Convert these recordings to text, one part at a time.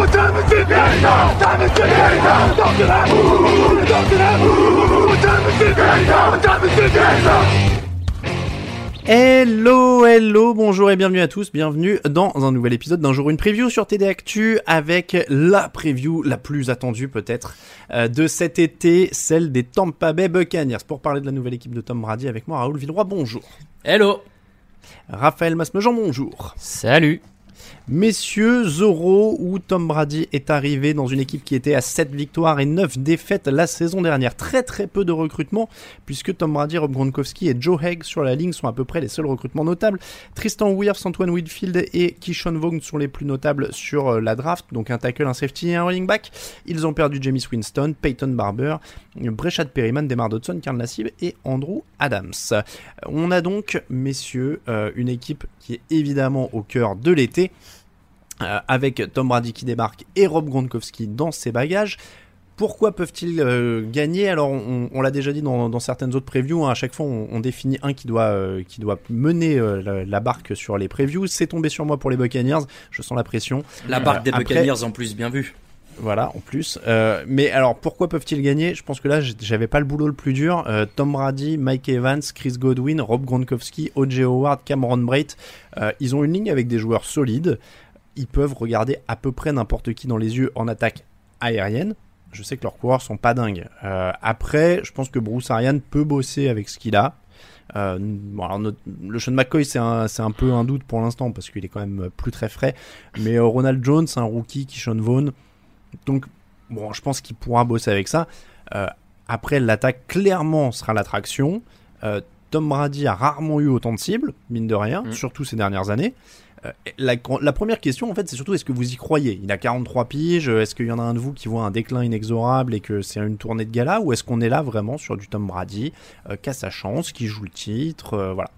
What time is it now? Time is it now? Talk to that. Talk to that. What time is it now? What time is it now? Hello, hello, bonjour et bienvenue à tous, bienvenue dans un nouvel épisode d'un jour une preview sur TD Actu avec la preview la plus attendue peut-être euh, de cet été, celle des Tampa Bay Buccaneers. Pour parler de la nouvelle équipe de Tom Brady avec moi, Raoul Villeroy, bonjour. Hello Raphaël Masmejean, bonjour. Salut Messieurs, Zoro ou Tom Brady est arrivé dans une équipe qui était à 7 victoires et 9 défaites la saison dernière. Très très peu de recrutement puisque Tom Brady, Rob Gronkowski et Joe Haig sur la ligne sont à peu près les seuls recrutements notables. Tristan Wirfs, Antoine Whitfield et Kishon Vaughn sont les plus notables sur euh, la draft, donc un tackle, un safety et un running back. Ils ont perdu James Winston, Peyton Barber, Breshad Perryman, Demar Dodson, Karl Nassib et Andrew Adams. On a donc, messieurs, euh, une équipe qui est évidemment au cœur de l'été. Euh, avec Tom Brady qui débarque et Rob Gronkowski dans ses bagages. Pourquoi peuvent-ils euh, gagner? Alors, on, on l'a déjà dit dans, dans, certaines autres previews. Hein, à chaque fois, on, on, définit un qui doit, euh, qui doit mener euh, la, la, barque sur les previews. C'est tombé sur moi pour les Buccaneers. Je sens la pression. La barque des Après, Buccaneers en plus, bien vu. Voilà, en plus. Mais alors, pourquoi peuvent-ils gagner? Je pense que là, j'avais pas le boulot le plus dur. Tom Brady, Mike Evans, Chris Godwin, Rob Gronkowski, O.J. Howard, Cameron. Euh, ils ont une ligne avec des joueurs solides ils peuvent regarder à peu près n'importe qui dans les yeux en attaque aérienne. Je sais que leurs coureurs sont pas dingues. Euh, après, je pense que Bruce Ariane peut bosser avec ce qu'il a. Euh, bon, alors le Sean McCoy, c'est un, un, peu un doute pour l'instant parce qu'il est quand même plus très frais. Mais euh, Ronald Jones, un rookie qui Sean Vaughn. Donc, bon, je pense qu'il pourra bosser avec ça. Après, l'attaque clairement sera l'attraction. Euh, Tom Brady a rarement eu autant de cibles, mine de rien, mmh. surtout ces dernières années. Euh, la, la, première question, en fait, c'est surtout est-ce que vous y croyez? Il a 43 piges, est-ce qu'il y en a un de vous qui voit un déclin inexorable et que c'est une tournée de gala Ou est-ce qu'on est là vraiment sur du Tom Brady, euh, qui a sa chance, qui joue le titre euh, Voilà.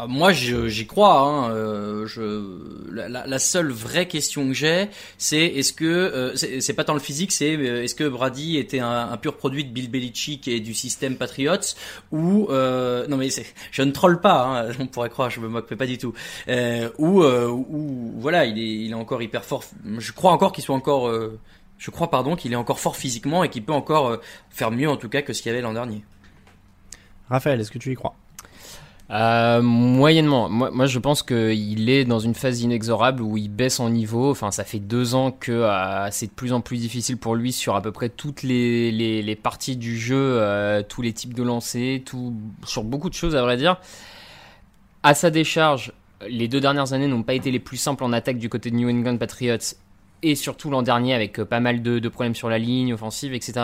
Ah, moi, j'y crois. Hein. Euh, je, la, la, seule vraie question que j'ai, c'est est-ce que euh, c'est pas tant le physique, c'est euh, est-ce que Brady était un, un, pur produit de Bill Belichick et du système Patriots ou euh, non mais je ne troll pas. Hein, on pourrait croire, je me moque pas du tout. Euh, ou ou voilà, il est il est encore hyper fort. Je crois encore qu'il soit encore. je crois pardon qu'il est encore fort physiquement et qu'il peut encore faire mieux en tout cas que ce qu'il y avait l'an dernier. Raphaël, est-ce que tu y crois? Euh, moyennement. Moi, je pense qu'il est dans une phase inexorable où il baisse en niveau. Enfin, ça fait deux ans que euh, c'est de plus en plus difficile pour lui sur à peu près toutes les, les, les parties du jeu, euh, tous les types de lancers, tout, sur beaucoup de choses, à vrai dire. À sa décharge, les deux dernières années n'ont pas été les plus simples en attaque du côté de New England Patriots et surtout l'an dernier avec pas mal de, de problèmes sur la ligne offensive, etc.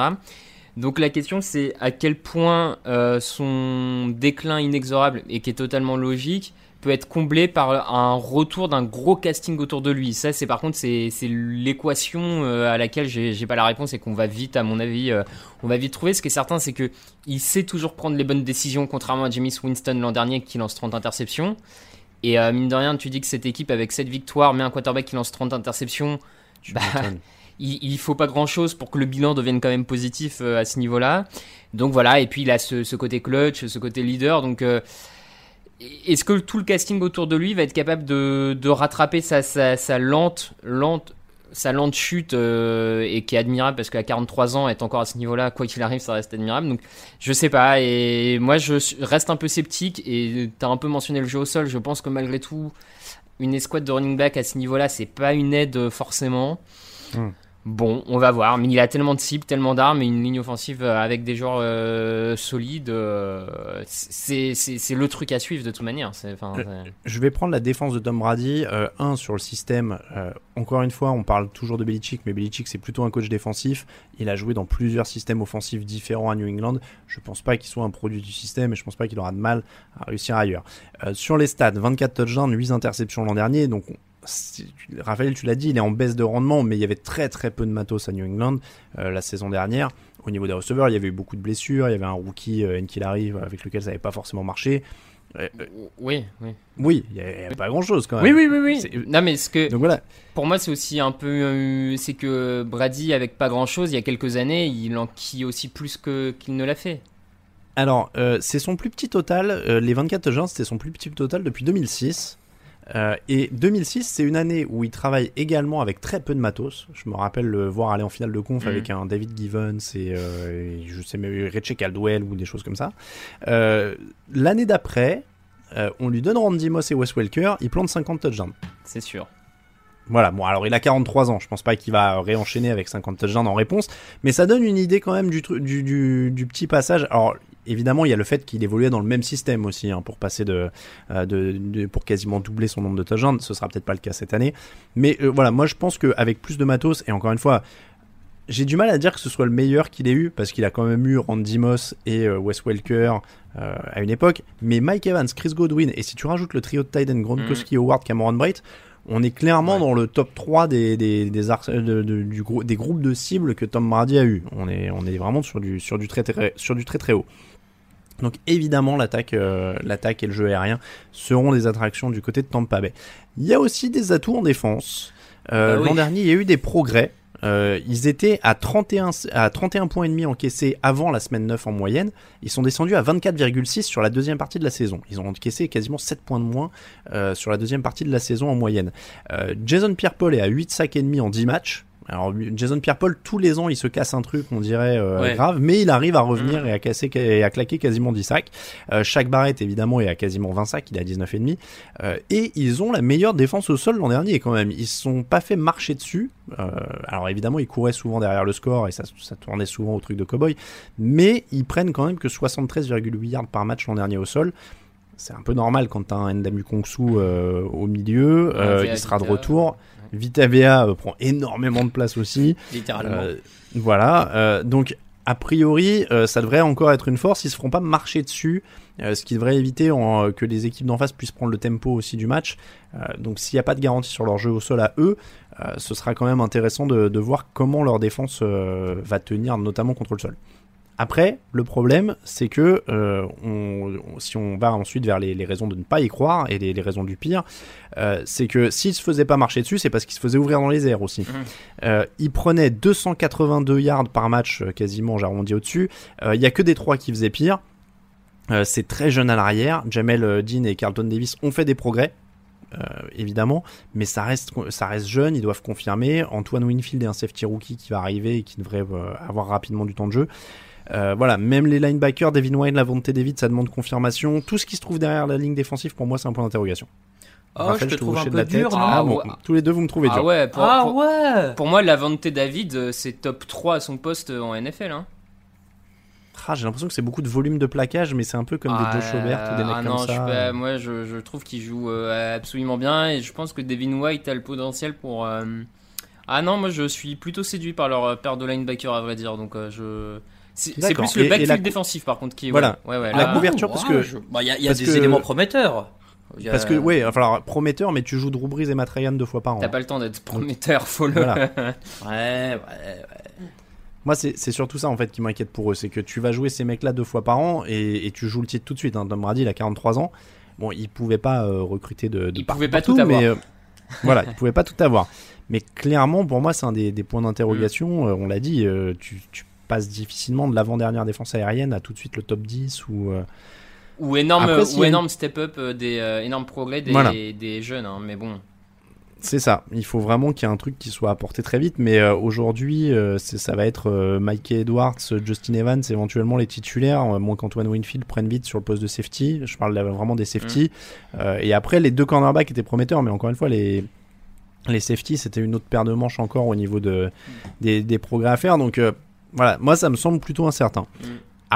Donc la question c'est à quel point euh, son déclin inexorable et qui est totalement logique peut être comblé par un retour d'un gros casting autour de lui. Ça c'est par contre c'est l'équation euh, à laquelle j'ai pas la réponse et qu'on va vite à mon avis euh, on va vite trouver. Ce qui est certain c'est que il sait toujours prendre les bonnes décisions contrairement à James Winston l'an dernier qui lance 30 interceptions. Et euh, mine de rien tu dis que cette équipe avec 7 victoires mais un quarterback qui lance 30 interceptions... Bah, il, il faut pas grand chose pour que le bilan devienne quand même positif euh, à ce niveau-là. Donc voilà, et puis il a ce, côté clutch, ce côté leader. Donc euh, est-ce que tout le casting autour de lui va être capable de, rattraper sa, lente, lente, sa lente chute euh, et qui est admirable parce qu'à 43 ans, être encore à ce niveau-là, quoi qu'il arrive, ça reste admirable. Donc, je sais pas. Et moi, je reste un peu sceptique. Et tu as un peu mentionné le jeu au sol. Je pense que malgré tout, une escouade de running back à ce niveau-là, c'est pas une aide forcément. Hmm. Bon, on va voir. Mais il a tellement de cibles, tellement d'armes et une ligne offensive euh, avec des joueurs euh, solides. Euh, c'est le truc à suivre de toute manière. Je vais prendre la défense de Tom Brady. un, sur le système. encore une fois, on parle toujours de Belichick, mais Belichick, c'est plutôt un coach défensif. Il a joué dans plusieurs systèmes offensifs différents à New England. Je pense pas qu'il soit un produit du système et je pense pas qu'il aura de mal à réussir ailleurs. sur les stats, 24 touchdowns, 8 interceptions l'an dernier. Donc, Raphaël, tu l'as dit, il est en baisse de rendement, mais il y avait très très peu de matos à New England euh, la saison dernière. Au niveau des receveurs, il y avait eu beaucoup de blessures. Il y avait un rookie, euh, arrive avec lequel ça n'avait pas forcément marché. Euh, oui, oui. Oui, il n'y avait pas grand chose quand même. Oui, oui, oui. oui. Non, mais ce que. Donc voilà. Pour moi, c'est aussi un peu. c'est que Brady, avec pas grand chose, il y a quelques années, il enquille aussi plus qu'il ne l'a fait. Alors, c'est son plus petit total. les 24 touchdowns, c'était son plus petit total depuis 2006. Euh, et 2006, c'est une année où il travaille également avec très peu de matos. Je me rappelle le voir aller en finale de conf mm. avec un David Givens et, euh, je sais même Richie Caldwell ou des choses comme ça. Euh, l'année d'après, on lui donne Randy Moss et Wes Welker, il plante 50 touchdowns. C'est sûr. Voilà, bon alors il a 43 ans, je pense pas qu'il va réenchaîner avec 50 touchdowns en réponse, mais ça donne une idée quand même du, du, du, du petit passage. Alors évidemment, il y a le fait qu'il évoluait dans le même système aussi, hein, pour passer de, euh, de, pour quasiment doubler son nombre de touchdowns. Ce sera peut-être pas le cas cette année, mais euh, voilà, moi je pense qu'avec plus de matos et encore une fois, j'ai du mal à dire que ce soit le meilleur qu'il ait eu parce qu'il a quand même eu Randy Moss et euh, Wes Welker à une époque, mais Mike Evans, Chris Godwin et si tu rajoutes le trio de Titan Gronkowski, mm. Howard, Cameron Bright, on est clairement dans le top 3 des, des, des, du, des groupes de cibles que Tom Brady a eu. On est, on est vraiment sur du, sur du très, très, sur du très très haut. Donc évidemment l'attaque, euh, l'attaque et le jeu aérien seront des attractions du côté de Tampa Bay. Il y a aussi des atouts en défense. Euh, ah L'an dernier, il y a eu des progrès. Euh, ils étaient à 31, à 31 points et demi encaissés avant la semaine 9 en moyenne. Ils sont descendus à 24,6 sur la deuxième partie de la saison. Ils ont encaissé quasiment 7 points de moins sur la deuxième partie de la saison en moyenne. Jason Pierre-Paul est à 8 sacs et demi en 10 matchs. Alors Jason Pierre-Paul, tous les ans, il se casse un truc, on dirait euh, grave, mais il arrive à revenir mm. et à casser et à claquer quasiment 10 sacs. Euh, chaque barrette, évidemment, est à quasiment 20 sacs, il est à 19,5. Euh, et ils ont la meilleure défense au sol l'an dernier quand même. Ils se sont pas fait marcher dessus. Euh, alors évidemment, ils couraient souvent derrière le score et ça, ça tournait souvent au truc de cowboy, mais ils prennent quand même que 73,8 yards par match l'an dernier au sol c'est un peu normal quand t'as un Ndamu Kongsu euh, au milieu, euh, il sera de retour. Vita Vea euh, prend énormément de place aussi. Littéralement. voilà. donc, a priori, ça devrait encore être une force. Ils se feront pas marcher dessus, ce qui devrait éviter que les équipes d'en face puissent prendre le tempo aussi du match. donc, s'il n'y a pas de garantie sur leur jeu au sol à eux, ce sera quand même intéressant de, de voir comment leur défense va tenir, notamment contre le sol. Après, le problème, c'est que euh, si on va ensuite vers les, raisons de ne pas y croire et les, raisons du pire, euh, c'est que s'il se faisait pas marcher dessus, c'est parce qu'il se faisait ouvrir dans les airs aussi. Mmh. Euh, il prenait 282 yards par match, quasiment, j'arrondis au-dessus. Il y a que des trois qui faisaient pire. c'est très jeune à l'arrière. Jamel Dean et Carlton Davis ont fait des progrès. évidemment, mais ça reste, ça reste jeune, ils doivent confirmer. Antoine Winfield est un safety rookie qui va arriver et qui devrait avoir rapidement du temps de jeu. Euh, voilà, même les linebackers, Devin Wine, la volonté David, ça demande confirmation. Tout ce qui se trouve derrière la ligne défensive, pour moi, c'est un point d'interrogation. Oh, je te trouve un peu dur, non ah, bon, Tous les deux, vous me trouvez ah dur. Ouais, pour, ah ouais Pour moi, la volonté David, euh, c'est top 3 à son poste en NFL. Hein. Ah, j'ai l'impression que c'est beaucoup de volume de plaquage, mais c'est un peu comme des Joe Schobert ou des mecs ah comme non, ça. Je, moi, je, je, trouve qu'il joue euh, absolument bien et je pense que Devin White a le potentiel pour. Ah non, moi je suis plutôt séduit par leur paire de linebacker à vrai dire, donc je. C'est plus le backfield défensif par contre qui est. Voilà. Ouais, ouais, la couverture parce que. Bah, il y a, des éléments prometteurs. Parce que, ouais, enfin, prometteur, mais tu joues Drew Brees et Matt Ryan deux fois par an. T'as pas le temps d'être prometteur, faut le. ouais, ouais, ouais. Moi, c'est surtout ça en fait qui m'inquiète pour eux. C'est que tu vas jouer ces mecs-là deux fois par an et, et, tu joues le titre tout de suite. Hein. Tom Brady, il a 43 ans. Bon, il pouvait pas euh, recruter de, de Il pouvait pas tout avoir. Mais, euh, voilà, il pouvait pas tout avoir. Mais clairement, pour moi, c'est un des, des points d'interrogation. Mm. Euh, on l'a dit, tu, tu passe difficilement de l'avant-dernière défense aérienne à tout de suite le top 10 ou. Euh, ou énorme, ou énorme step-up, euh, des euh, énormes progrès des, des jeunes, hein, mais bon. C'est ça. Il faut vraiment qu'il y ait un truc qui soit apporté très vite. Mais euh, aujourd'hui, euh, ça va être euh, Mike Edwards, Justin Evans, éventuellement les titulaires, moins qu'Antoine Winfield prenne vite sur le poste de safety. Je parle vraiment des safety. Mm. et après, les deux cornerbacks étaient prometteurs, mais encore une fois, les les safety, c'était une autre paire de manches encore au niveau de, des, des progrès à faire. Donc voilà, moi ça me semble plutôt incertain. Mm.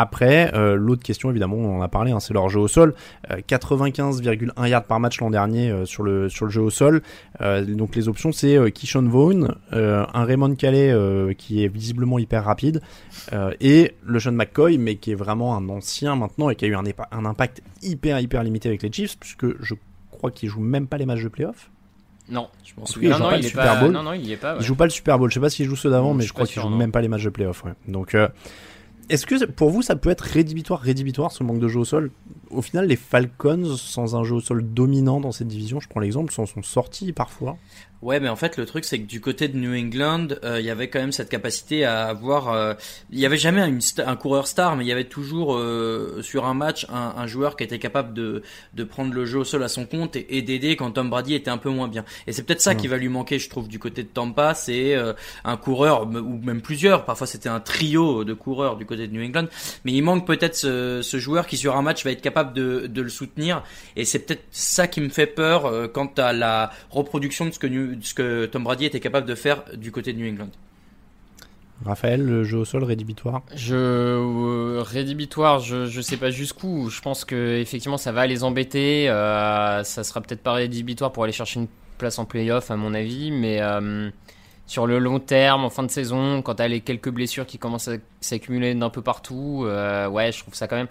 Après, euh, l'autre question, évidemment, on en a parlé, hein, c'est leur jeu au sol. 95,1 euh, yards par match l'an dernier euh, sur, le, sur le jeu au sol. donc les options, c'est Kishon Vaughn, un Raymond Calais qui est visiblement hyper rapide, et le Sean McCoy, mais qui est vraiment un ancien maintenant et qui a eu un, un impact hyper, hyper limité avec les Chiefs, puisque je crois qu'il joue même pas les matchs de playoff. Non, je pense que il, joue pas le Super Bowl. Non, non, il est pas. Il joue pas le Super Bowl. Je sais pas s'il joue ceux d'avant, mais je crois qu'il joue même pas les matchs de playoff. Ouais. Donc, est-ce que pour vous ça peut être rédhibitoire, rédhibitoire ce manque de jeu au sol? Au final, les Falcons, sans un jeu au sol dominant dans cette division, je prends l'exemple, s'en sont sortis parfois. Ouais, mais en fait, le truc, c'est que du côté de New England, euh, il y avait quand même cette capacité à avoir. Euh, il y avait jamais un coureur star, mais il y avait toujours euh, sur un match un, un, joueur qui était capable de, de prendre le jeu au sol à son compte et, d'aider quand Tom Brady était un peu moins bien. Et c'est peut-être ça qui va lui manquer, je trouve, du côté de Tampa, c'est un coureur ou même plusieurs. Parfois, c'était un trio de coureurs du côté de New England, mais il manque peut-être ce, ce, joueur qui sur un match va être capable de, de le soutenir. Et c'est peut-être ça qui me fait peur quant à la reproduction de ce que New ce que Tom Brady était capable de faire du côté de New England. Raphaël, le jeu au sol rédhibitoire Je euh, rédhibitoire, je je sais pas jusqu'où. Je pense que effectivement ça va les embêter. Euh, ça sera peut-être pas rédhibitoire pour aller chercher une place en playoff à mon avis, mais euh, sur le long terme, en fin de saison, quand tu as les quelques blessures qui commencent à s'accumuler d'un peu partout, ouais, je trouve ça quand même.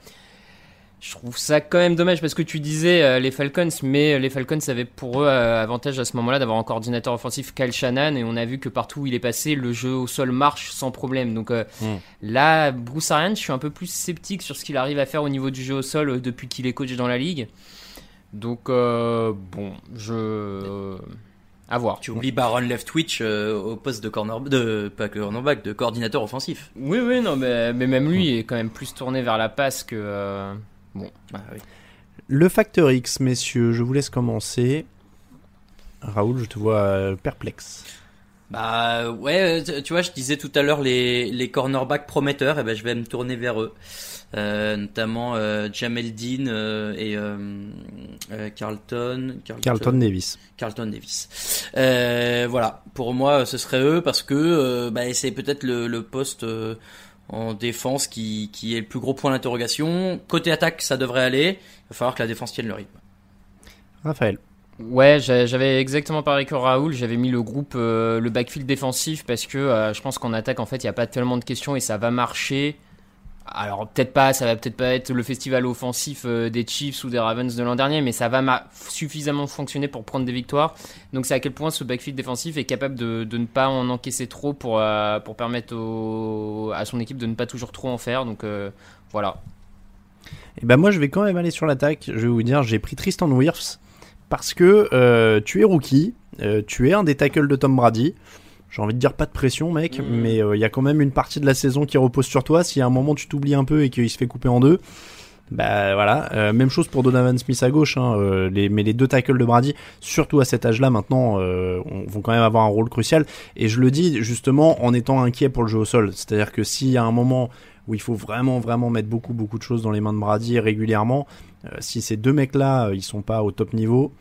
Je trouve ça quand même dommage parce que tu disais euh, les Falcons, mais les Falcons avaient pour eux euh, avantage à ce moment-là d'avoir un coordinateur offensif Kyle Shannon et on a vu que partout où il est passé, le jeu au sol marche sans problème. Donc euh, hmm. là, Bruce Arians, je suis un peu plus sceptique sur ce qu'il arrive à faire au niveau du jeu au sol depuis qu'il est coach dans la ligue. Donc bon, je à voir. Tu oublies Baron Leftwich au poste de corner, de pas cornerback, de coordinateur offensif. Oui, oui, non, mais, mais même lui est quand même plus tourné vers la passe que Bon, bah Le facteur X, messieurs, je vous laisse commencer. Raoul, je te vois euh, perplexe. Bah ouais, tu vois, je disais tout à l'heure les, les cornerbacks prometteurs, et eh ben je vais me tourner vers eux. Euh, notamment euh, Jamel Dean et Carlton, Carlton, Davis. Carlton Davis. voilà, pour moi, ce serait eux parce que bah, c'est peut-être le, le poste en défense qui, qui est le plus gros point d'interrogation. Côté attaque, ça devrait aller. Il va falloir que la défense tienne le rythme. Raphaël. Ouais, j'avais exactement pareil que Raoul. J'avais mis le groupe, euh, le backfield défensif parce que euh, je pense qu'en attaque, en fait, il n'y a pas tellement de questions et ça va marcher alors peut-être pas, ça va peut-être pas être le festival offensif euh, des Chiefs ou des Ravens de l'an dernier, mais ça va suffisamment fonctionner pour prendre des victoires. Donc c'est à quel point ce backfield défensif est capable de, ne pas en encaisser trop pour, euh, pour permettre à son équipe de ne pas toujours trop en faire. Donc euh, voilà. Et eh ben moi je vais quand même aller sur l'attaque. Je vais vous dire, j'ai pris Tristan Wirfs parce que tu es rookie, tu es un des tackles de Tom Brady j'ai envie de dire pas de pression, mec, mm. mais euh, il y a quand même une partie de la saison qui repose sur toi. Si à un moment tu t'oublies un peu et qu'il se fait couper en deux, bah voilà. Euh, même chose pour Donovan Smith à gauche, hein, euh, les, mais les deux tackles de Brady, surtout à cet âge-là maintenant, vont quand même avoir un rôle crucial. Et je le dis justement en étant inquiet pour le jeu au sol. C'est-à-dire que s'il y a un moment où il faut vraiment vraiment mettre beaucoup beaucoup de choses dans les mains de Brady régulièrement, si ces deux mecs-là ils sont pas au top niveau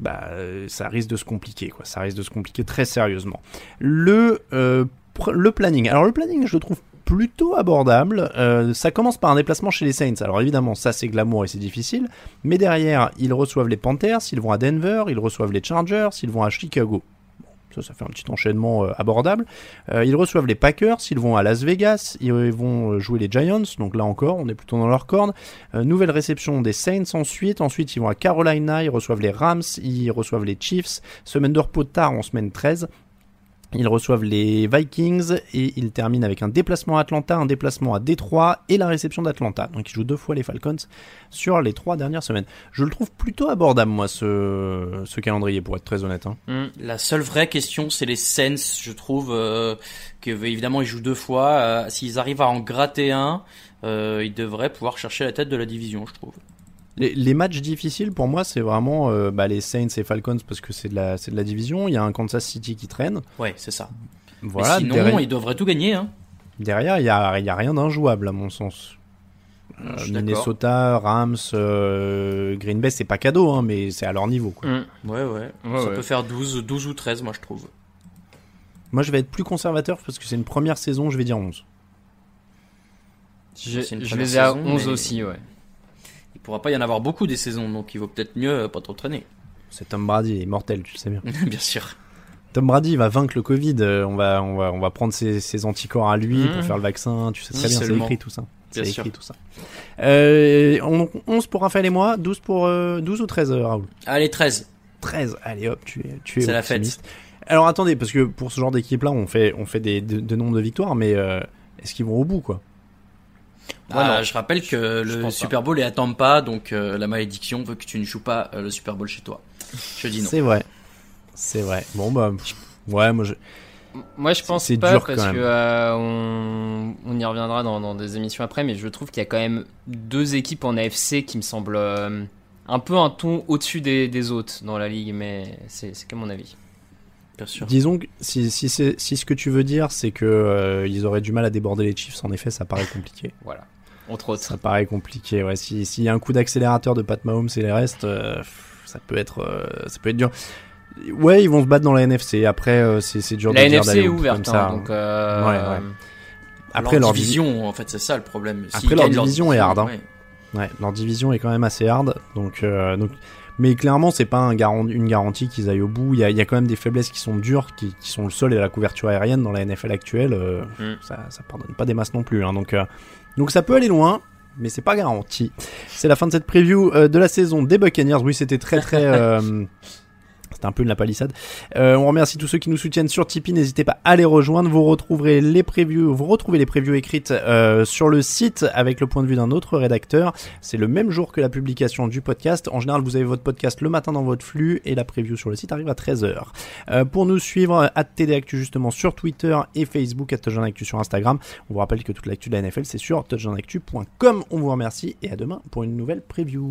bah, ça risque de se compliquer, quoi. Ça risque de se compliquer très sérieusement. Le, euh, le planning. Alors, le planning, je le trouve plutôt abordable. Euh, ça commence par un déplacement chez les Saints. Alors évidemment, ça c'est glamour et c'est difficile. Mais derrière, ils reçoivent les Panthers, ils vont à Denver, ils reçoivent les Chargers, ils vont à Chicago. Ça, fait un petit enchaînement euh, abordable. Euh, ils reçoivent les Packers, ils vont à Las Vegas, ils vont jouer les Giants, donc là encore, on est plutôt dans leur corde. Euh, nouvelle réception des Saints ensuite, ensuite ils vont à Carolina, ils reçoivent les Rams, ils reçoivent les Chiefs. Semaine de repos tard en semaine 13. Ils reçoivent les Vikings et ils terminent avec un déplacement à Atlanta, un déplacement à Détroit et la réception d'Atlanta. Donc ils jouent deux fois les Falcons sur les trois dernières semaines. Je le trouve plutôt abordable moi ce, calendrier pour être très honnête. Hein. Hmm. La seule vraie question c'est les Saints, je trouve euh, que évidemment ils jouent deux fois. Euh, s'ils arrivent à en gratter un, euh, ils devraient pouvoir chercher la tête de la division, je trouve. Les, les matchs difficiles pour moi, c'est vraiment euh, bah, les Saints et Falcons parce que c'est de la c'est de la division. Il y a un Kansas City qui traîne. Ouais, c'est ça. Voilà. Mais sinon, derrière, ils devraient tout gagner. Hein. derrière, il y a y a rien d'injouable à mon sens. Euh. Minnesota, Rams, euh, Green Bay, c'est pas cadeau, hein, mais c'est à leur niveau. Quoi. Mm. Ouais, ouais. Ouais, ça ouais. peut faire 12, 12 ou 13, moi, je trouve. Moi, je vais être plus conservateur parce que c'est une première saison. Je vais dire 11. Je, les ai à saison, 11 mais- aussi, ouais. Il pourra pas y en avoir beaucoup des saisons, donc il vaut peut-être mieux euh, pas trop traîner. C'est Tom Brady, il est mortel, tu le sais bien. Bien sûr. Tom Brady va vaincre le Covid. euh, on va, on va, on va prendre ses, ses anticorps à lui Mhm. pour faire le vaccin. Tu sais très bien, c'est écrit tout ça. C'est écrit sûr. tout ça. Euh, on- 11 pour Raphaël et moi, 12 pour euh, 12 ou 13 euh, Raoul? Allez, 13. 13. Allez hop, tu es, tu es C'est la. Alors attendez, parce que pour ce genre d'équipe là, on fait, on fait des de, de victoires, mais euh, est-ce qu'ils vont au bout quoi? Ah, non. je rappelle que Je le. Super Bowl est à Tampa, donc euh, la malédiction veut que tu ne joues pas euh, le Super Bowl chez toi. Je dis non. C'est vrai, c'est vrai. Bon bah, pff, ouais, moi je. Moi, je pense c'est pas dur, parce que euh, on, on y reviendra dans, dans des émissions après, mais je trouve qu'il y a quand même deux équipes en AFC qui me semblent euh, un peu un ton au-dessus des, des autres dans la ligue, mais c'est c'est que mon avis. Bien sûr. Disons que si, si, si ce que tu veux dire, c'est que euh, ils auraient du mal à déborder les Chiefs, en effet, ça paraît compliqué. Voilà, entre autres. Ça paraît compliqué, ouais. Si- S'il y a un coup d'accélérateur de Pat Mahomes et les restes, euh, ça peut être, euh, ça peut être dur. Ouais, ils vont se battre dans la NFC. Après, euh, c'est c'est dur La de dire NFC d'aller est ouverte, comme ça. hein, donc euh, Ouais, ouais. Après, leur leur division, en fait, c'est ça le problème. Après, leur division est hard, hein. ouais. Ouais, leur division est quand même assez hard. Donc, euh, donc, mais clairement, c'est pas un une garantie qu'ils aillent au bout. Il y, a, il y a quand même des faiblesses qui sont dures, qui, qui sont le sol et la couverture aérienne dans la NFL actuelle. euh, Mm. ça, ça pardonne pas des masses non plus. hein. donc, euh, donc ça peut aller loin. Mais c'est pas garanti. C'est la fin de cette preview euh, de la saison des Buccaneers. Oui, c'était très très. un peu une la palissade. Euh, on remercie tous ceux qui nous soutiennent sur Tipeee. N'hésitez pas à les rejoindre. Vous retrouverez les previews, vous retrouvez les previews écrites euh, sur le site avec le point de vue d'un autre rédacteur. C'est le même jour que la publication du podcast. En général, vous avez votre podcast le matin dans votre flux et la preview sur le site arrive à 13h. Euh, pour nous suivre, à TDActu justement sur Twitter et Facebook, à Touchdownactu sur Instagram. On vous rappelle que toute l'actu de la NFL, c'est sur touchdownactu.com. On vous remercie et à demain pour une nouvelle preview.